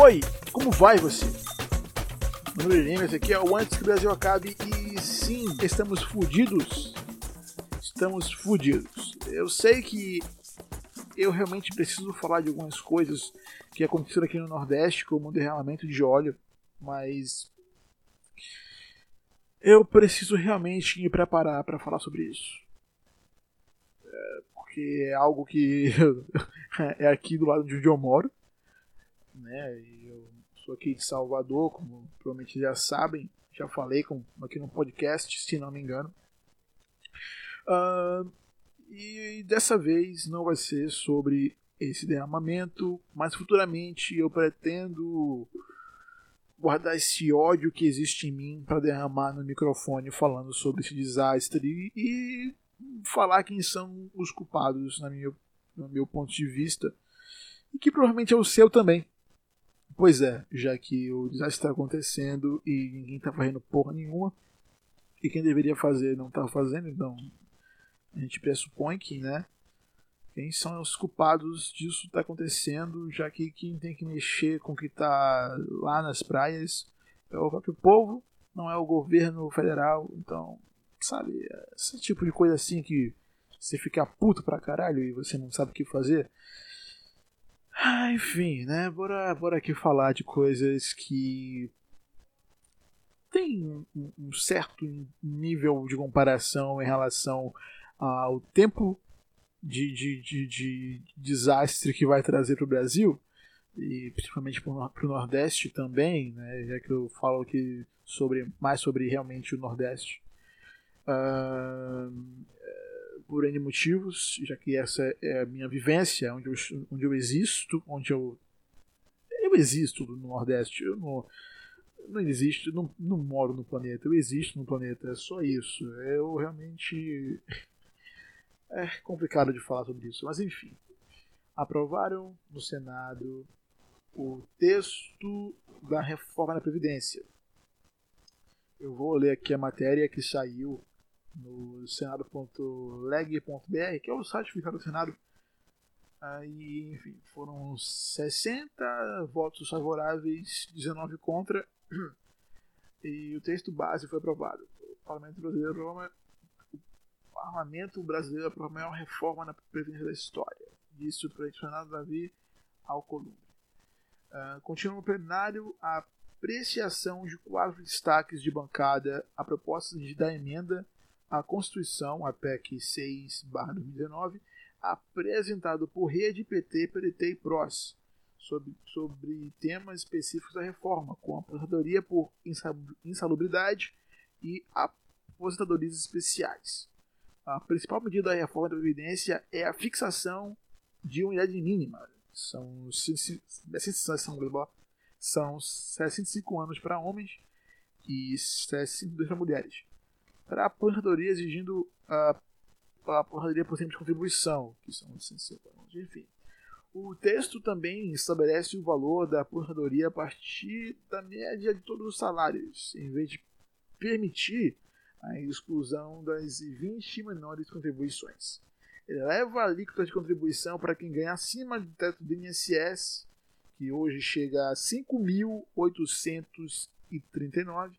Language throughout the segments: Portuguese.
Oi, como vai você? Meu nome é esse aqui é o Antes que o Brasil Acabe e sim, estamos fudidos. Estamos fudidos. Eu sei que eu realmente preciso falar de algumas coisas que aconteceram aqui no Nordeste, como o derramamento de óleo, mas eu preciso realmente me preparar para falar sobre isso. É, porque é algo que é aqui do lado de onde eu moro, né? eu sou aqui de Salvador, como provavelmente já sabem, já falei com, aqui no podcast, se não me engano. Uh, e dessa vez não vai ser sobre esse derramamento, mas futuramente eu pretendo guardar esse ódio que existe em mim para derramar no microfone falando sobre esse desastre e falar quem são os culpados, na minha, no meu ponto de vista, e que provavelmente é o seu também. Pois é, já que o desastre está acontecendo e ninguém está fazendo porra nenhuma, e quem deveria fazer não está fazendo, então a gente pressupõe que, né? Quem são os culpados disso está acontecendo, já que quem tem que mexer com o que está lá nas praias é o próprio povo, não é o governo federal. Então, sabe, esse tipo de coisa assim que você fica puto pra caralho e você não sabe o que fazer. Ah, enfim, né? Bora, bora aqui falar de coisas que tem um certo nível de comparação em relação ao tempo de, de, de, de desastre que vai trazer para o Brasil, e principalmente para o Nordeste também, né, já que eu falo aqui sobre, mais sobre realmente o Nordeste, uh, por N motivos, já que essa é a minha vivência, onde eu, onde eu existo, onde eu. Eu existo no Nordeste, eu não, não existo, não, não moro no planeta, eu existo no planeta, é só isso. Eu realmente é complicado de falar sobre isso, mas enfim. Aprovaram no Senado o texto da reforma da Previdência. Eu vou ler aqui a matéria que saiu no senado.leg.br, que é o site oficial do Senado. Aí, enfim, foram 60 votos favoráveis, 19 contra, e o texto base foi aprovado. O Parlamento Brasileiro parlamento brasileiro para a maior reforma na previdência da história. Disse o tradicional Davi Alcolumbre. Uh, continua no plenário a apreciação de quatro destaques de bancada a proposta de dar emenda à Constituição, a PEC 6-2019, apresentado por Rede, PT, PDT e PROS, sobre, sobre temas específicos da reforma, com a aposentadoria por insalubridade e aposentadorias especiais. A principal medida da reforma da Previdência é a fixação de unidade mínima. São, são, são 65 anos para homens e 62 para mulheres. Para a aposentadoria exigindo a, a aposentadoria por tempo de contribuição, que são 65 anos, enfim. O texto também estabelece o valor da aposentadoria a partir da média de todos os salários, em vez de permitir a exclusão das 20 menores contribuições. Eleva a alíquota de contribuição para quem ganha acima do teto do INSS, que hoje chega a 5.839.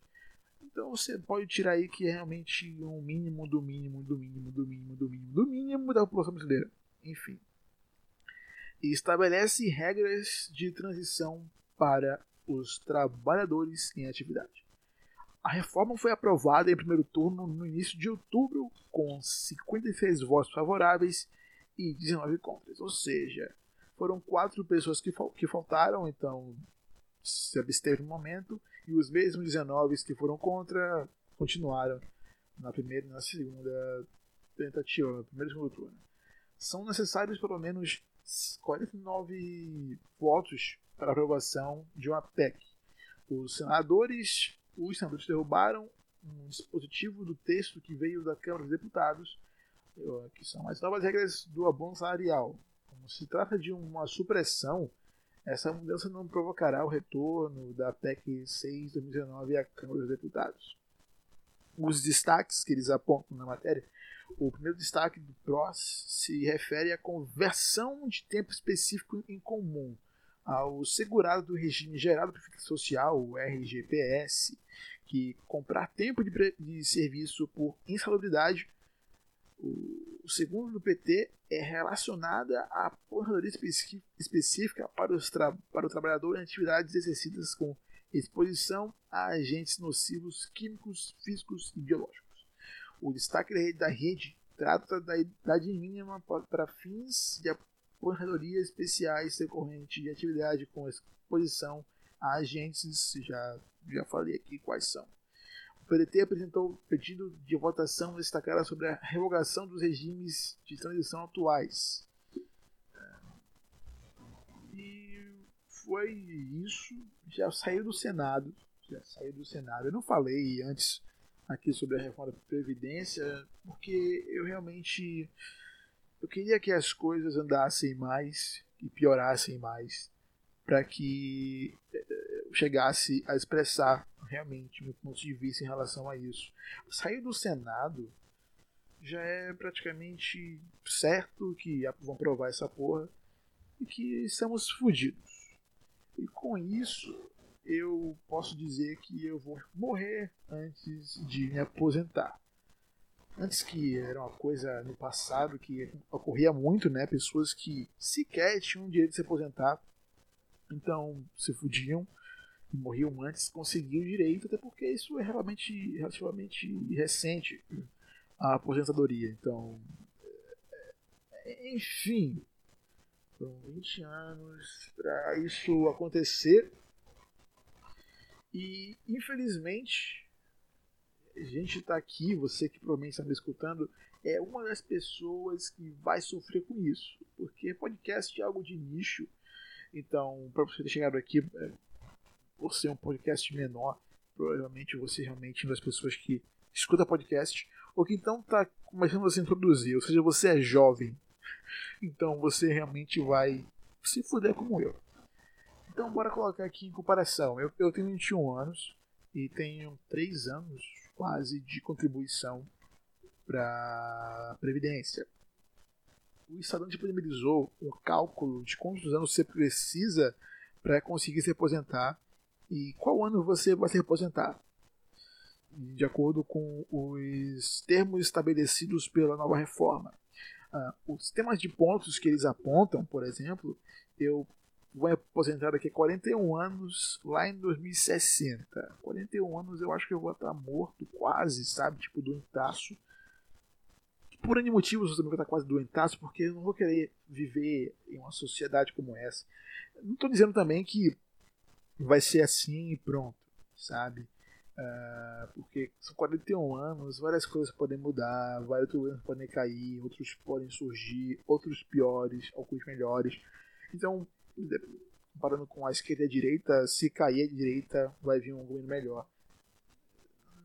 Então você pode tirar aí que é realmente um mínimo do mínimo do mínimo do mínimo do mínimo do mínimo da população brasileira. Enfim. E estabelece regras de transição para os trabalhadores em atividade. A reforma foi aprovada em primeiro turno no início de outubro, com 56 votos favoráveis e 19 contras. Ou seja, foram quatro pessoas que, que faltaram, então se absteve no momento, e os mesmos 19 que foram contra continuaram na primeira e na segunda tentativa, no primeiro e segundo turno. São necessários pelo menos 49 votos para aprovação de uma PEC. Os senadores os senadores derrubaram um dispositivo do texto que veio da Câmara dos Deputados, que são as novas regras do abono salarial. Como se trata de uma supressão, essa mudança não provocará o retorno da PEC 6 de 2019 à Câmara dos Deputados. Os destaques que eles apontam na matéria, o primeiro destaque do PROS se refere à conversão de tempo específico em comum, ao segurado do regime geral do Previdência Social, o RGPS, que comprar tempo de, de serviço por insalubridade, o, segundo do PT é relacionada à aposentadoria específica para, os para o trabalhador em atividades exercidas com exposição a agentes nocivos químicos, físicos e biológicos. O destaque da rede trata da idade mínima para fins de aposentadoria especiais decorrente de atividade com exposição a agentes, já, já falei aqui quais são. O PDT apresentou pedido de votação destacada sobre a revogação dos regimes de transição atuais. E foi isso. Já saiu do Senado. Já saiu do Senado. Eu não falei antes aqui sobre a reforma da Previdência, porque eu realmente eu queria que as coisas andassem mais e piorassem mais para que eh, chegasse a expressar realmente meu ponto de vista em relação a isso. Sair do Senado já é praticamente certo que vão provar essa porra e que estamos fodidos. E com isso, eu posso dizer que eu vou morrer antes de me aposentar. Antes que era uma coisa no passado que ocorria muito, né? Pessoas que sequer tinham o direito de se aposentar, então se fudiam e morriam antes, conseguiam o direito, até porque isso é realmente, relativamente recente, a aposentadoria. Então, é, enfim, foram 20 anos para isso acontecer e infelizmente, a gente está aqui, você que provavelmente está me escutando, é uma das pessoas que vai sofrer com isso. Porque podcast é algo de nicho. Então, para você ter chegado aqui, é, por ser um podcast menor, provavelmente você realmente é uma das pessoas que escuta podcast, ou que então está começando a se introduzir, ou seja, você é jovem. Então você realmente vai se fuder como eu. Então, bora colocar aqui em comparação. Eu, eu tenho 21 anos e tenho 3 anos quase de contribuição para Previdência. O Estadão disponibilizou um cálculo de quantos anos você precisa para conseguir se aposentar e qual ano você vai se aposentar. De acordo com os termos estabelecidos pela nova reforma. Uh, os temas de pontos que eles apontam, por exemplo, eu vou aposentar daqui a 41 anos, lá em 2060. 41 anos eu acho que eu vou estar morto, quase, sabe? Tipo, doentaço. Por N motivos eu também vou estar quase doentaço, porque eu não vou querer viver em uma sociedade como essa. Não estou dizendo também que vai ser assim e pronto, sabe? Uh, porque são 41 anos, várias coisas podem mudar, vários problemas podem cair, outros podem surgir, outros piores, alguns melhores. Então, comparando com a esquerda e a direita, se cair a direita, vai vir um governo melhor.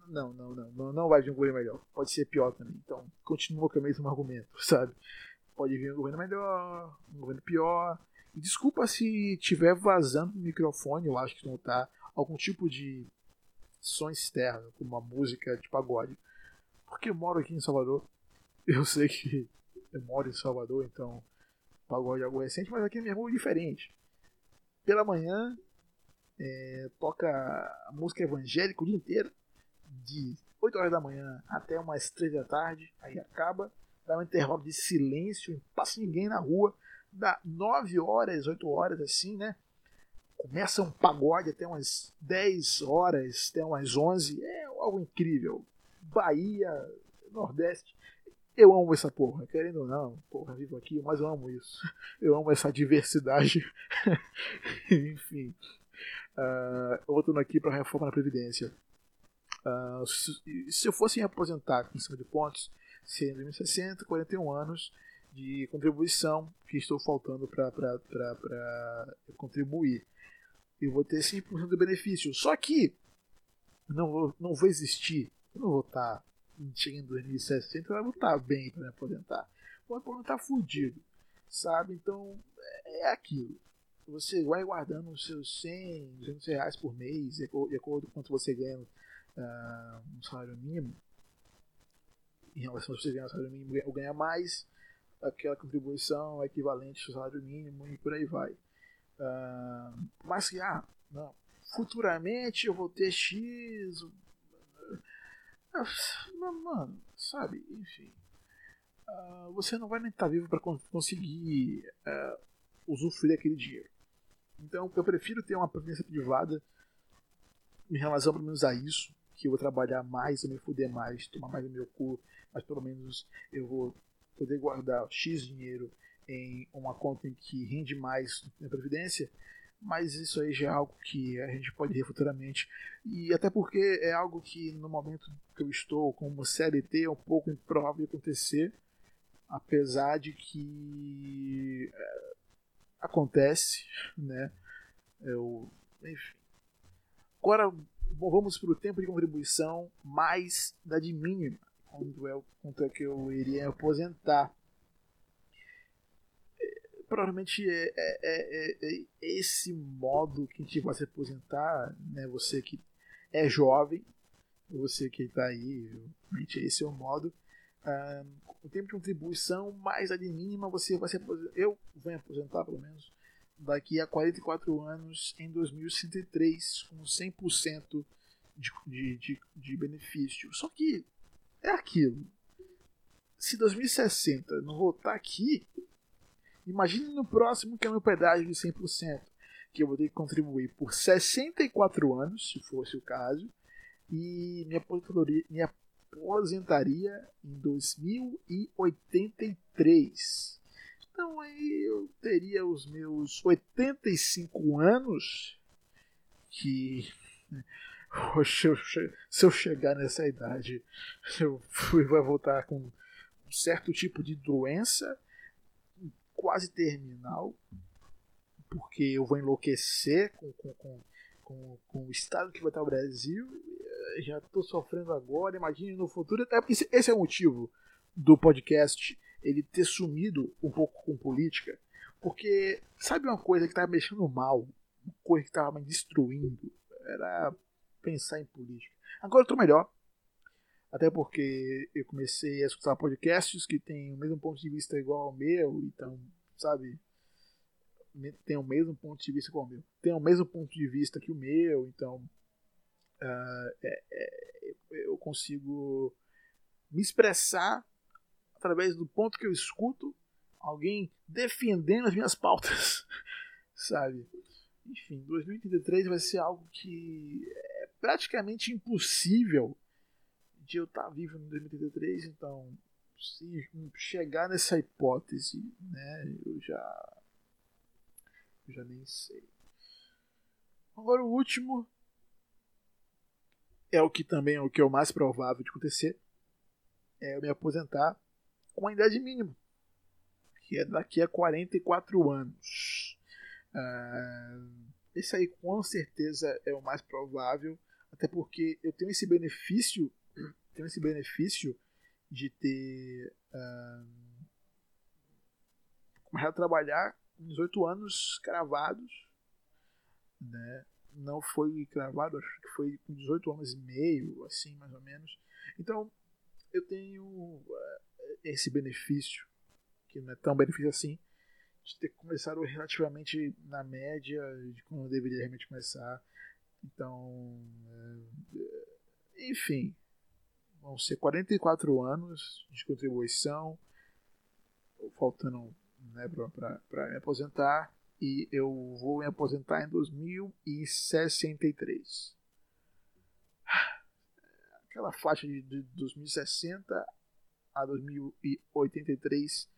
Não, não, não, não, vai vir um governo melhor. Pode ser pior também. Então, continua com o mesmo argumento, sabe? Pode vir um governo melhor, um governo pior. Desculpa se tiver vazando no microfone, eu acho que não tá algum tipo de som externo, como uma música de pagode. Porque eu moro aqui em Salvador. Eu sei que eu moro em Salvador, então pagode algo recente, mas aqui é diferente. Pela manhã é, toca música evangélica o dia inteiro, de 8 horas da manhã até umas 3 da tarde, aí acaba, dá um intervalo de silêncio, não passa ninguém na rua, dá 9 horas, 8 horas assim, né? Começa um pagode até umas 10 horas, até umas 11, é algo incrível. Bahia, Nordeste, eu amo essa porra, querendo ou não, porra, vivo aqui, mas eu amo isso. Eu amo essa diversidade. Enfim. Uh, voltando aqui para reforma da Previdência. Uh, se, se, eu fosse me aposentar em cima de pontos, seria em 2060, 41 anos de contribuição que estou faltando para contribuir. Eu vou ter 5% do benefício. Só que não vou, não vou existir, eu não vou estar chega em 2060, eu vou estar bem para me aposentar. Vou aposentar fudido, sabe? Então, é aquilo. Você vai guardando os seus 100, 200 reais por mês, de acordo com quanto você ganha uh, um salário mínimo. Em relação a você ganhar um salário mínimo ou ganhar mais, aquela contribuição equivalente ao salário mínimo e por aí vai. Uh, mas que, ah, não, futuramente eu vou ter X. Mano, sabe? Enfim. Uh, você não vai nem estar tá vivo para conseguir uh, usufruir daquele dinheiro. Então eu prefiro ter uma previdência privada em relação pelo menos a isso, que eu vou trabalhar mais, eu me fuder mais, tomar mais no meu cu, mas pelo menos eu vou poder guardar X dinheiro em uma conta em que rende mais na previdência, mas isso aí já é algo que a gente pode ver futuramente. E até porque é algo que no momento que eu estou como CLT é um pouco improvável acontecer, apesar de que é, acontece, né? Eu, enfim. Agora vamos para o tempo de contribuição mais da de mínima, quando é, quanto é que eu iria aposentar provavelmente é, é, é, é, esse modo que a gente vai se aposentar, né? Você que é jovem, você que está aí, realmente esse é o modo. Ah, o tempo de contribuição mais a de mínima você vai se aposentar. Eu vou me aposentar pelo menos daqui a 44 anos em 2103 com 100% de, de, de, de benefício. Só que é aquilo. Se 2060 não voltar aqui, Imagine no próximo que é meu pedágio de 100%, que eu vou ter que contribuir por 64 anos, se fosse o caso, e minha aposentadoria, minha aposentaria em 2083. Então aí eu teria os meus 85 anos que se eu chegar nessa idade eu vai voltar com um certo tipo de doença quase terminal, porque eu vou enlouquecer com, com, com, com, com o estado que vai estar o Brasil. Já estou sofrendo agora, imagine no futuro. Esse é o motivo do podcast ele ter sumido um pouco com política, porque sabe uma coisa que estava mexendo mal, uma coisa que estava me destruindo, era pensar em política. Agora eu melhor, até porque eu comecei a escutar podcasts que têm o mesmo ponto de vista igual ao meu, então, sabe, tem o mesmo ponto de vista como o meu. Tem o mesmo ponto de vista que o meu, então uh, é, é, eu consigo me expressar através do ponto que eu escuto alguém defendendo as minhas pautas, sabe? Enfim, 2033 vai ser algo que praticamente impossível de eu estar vivo em 2033, então se chegar nessa hipótese, né, eu já eu já nem sei. Agora o último é o que também é o que é o mais provável de acontecer, é eu me aposentar com a idade mínima, que é daqui a 44 anos. Uh, esse aí com certeza é o mais provável, até porque eu tenho esse benefício tem esse benefício de ter uh, começado a trabalhar com 18 anos cravados, né? Não foi cravado, acho que foi com 18 anos e meio, assim, mais ou menos. Então, eu tenho uh, esse benefício, que não é tão benefício assim, de ter começado relativamente na média de quando eu deveria realmente começar. Então, uh, enfim, vão ser 44 anos de contribuição, faltando né, para me aposentar, e eu vou me aposentar em 2063. Aquela faixa de, de 2060 a 2083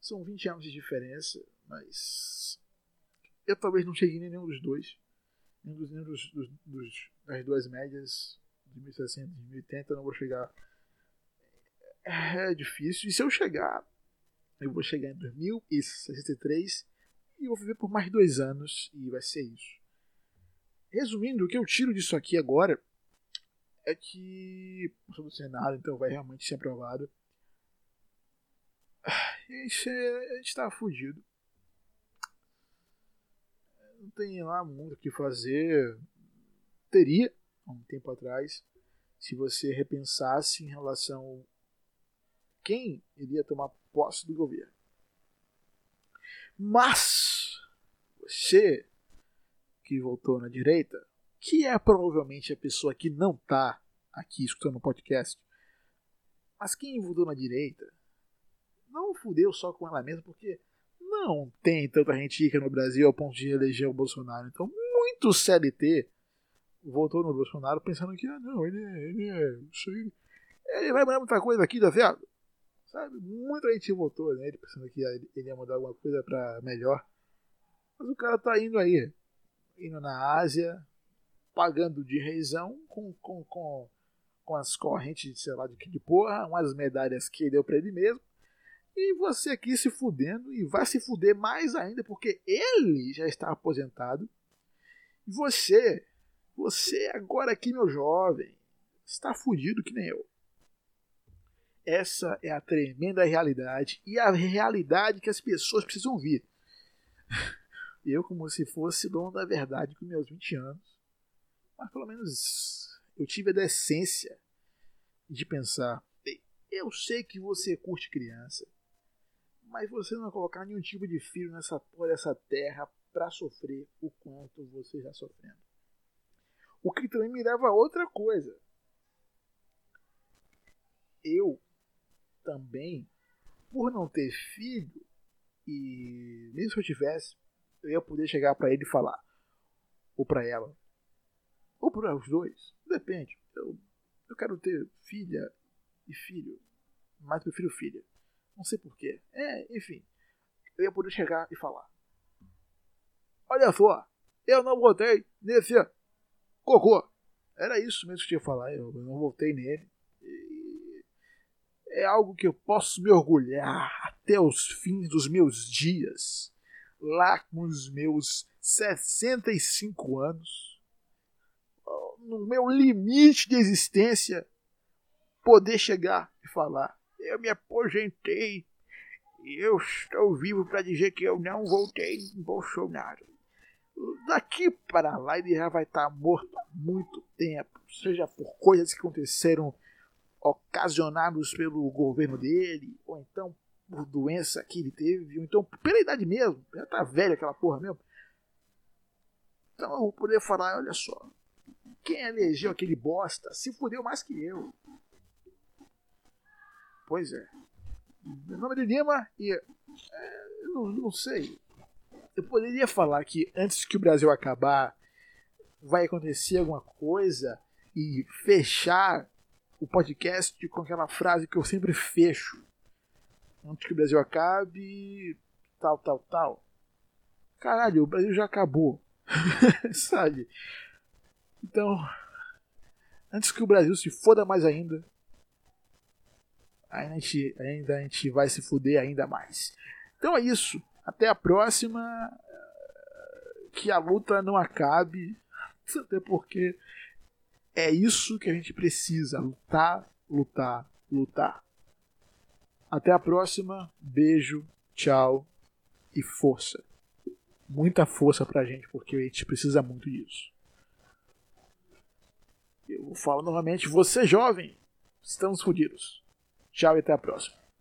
são 20 anos de diferença, mas eu talvez não chegue em nenhum dos dois, nenhum dos, nenhum dos, dos, das duas médias de 1060, de 1080, eu não vou chegar. É difícil. E se eu chegar, eu vou chegar em 2063 e vou viver por mais dois anos e vai ser isso. Resumindo, o que eu tiro disso aqui agora é que o Senado então vai realmente ser aprovado. E a gente está fudido. Não tem lá muito o que fazer. Teria, há um tempo atrás, se você repensasse em relação a quem iria tomar posse do governo. Mas você que votou na direita, que é provavelmente a pessoa que não tá aqui escutando o podcast, mas quem votou na direita não fudeu só com ela mesma, porque não tem tanta gente rica no Brasil ao ponto de eleger o Bolsonaro. Então, muito CLT votou no Bolsonaro pensando que, ah, não, ele é. Ele, é, ele vai mudar muita coisa aqui, tá vendo? Sabe? Muita gente votou nele pensando que ele ia mudar alguma coisa para melhor. Mas o cara tá indo aí, indo na Ásia, pagando de reizão com, com, com, com as correntes, sei lá de que de porra, umas medalhas que deu para ele mesmo. E você aqui se fudendo e vai se fuder mais ainda porque ele já está aposentado. E você, você agora aqui, meu jovem, está fudido que nem eu. Essa é a tremenda realidade e a realidade que as pessoas precisam ver. Eu, como se fosse dono da verdade com meus 20 anos, mas pelo menos eu tive a decência de pensar: eu sei que você curte criança, mas você não vai colocar nenhum tipo de filho nessa porra dessa terra para sofrer o quanto você está sofrendo. O que também me leva a outra coisa. Eu também, por não ter filho, e mesmo se eu tivesse, eu ia poder chegar para ele e falar, ou para ela, ou para os dois, depende. Eu, eu quero ter filha e filho, mas prefiro filha. Não sei porquê. É, enfim. Eu ia poder chegar e falar. Olha só, eu não votei nesse cocô. Era isso mesmo que eu tinha que falar. Eu não votei nele. E é algo que eu posso me orgulhar até os fins dos meus dias. Lá com os meus 65 anos. No meu limite de existência. Poder chegar e falar eu me aposentei e eu estou vivo para dizer que eu não voltei em Bolsonaro. Daqui para lá ele já vai estar morto há muito tempo, seja por coisas que aconteceram ocasionadas pelo governo dele, ou então por doença que ele teve, ou então pela idade mesmo, já tá velho aquela porra mesmo. Então eu vou poder falar, olha só, quem elegeu aquele bosta se fudeu mais que eu. Pois é. Meu nome é Lima e. É, não, não sei. Eu poderia falar que antes que o Brasil acabar, vai acontecer alguma coisa e fechar o podcast com aquela frase que eu sempre fecho. Antes que o Brasil acabe, tal, tal, tal. Caralho, o Brasil já acabou. Sabe? Então, antes que o Brasil se foda mais ainda, ainda a gente, ainda a gente vai se fuder ainda mais. Então é isso. Até a próxima. Que a luta não acabe. Até porque é isso que a gente precisa: lutar, lutar, lutar. Até a próxima. Beijo, tchau e força. Muita força pra gente, porque a gente precisa muito disso. Eu falo novamente: você jovem, estamos fodidos. Tchau e até a próxima.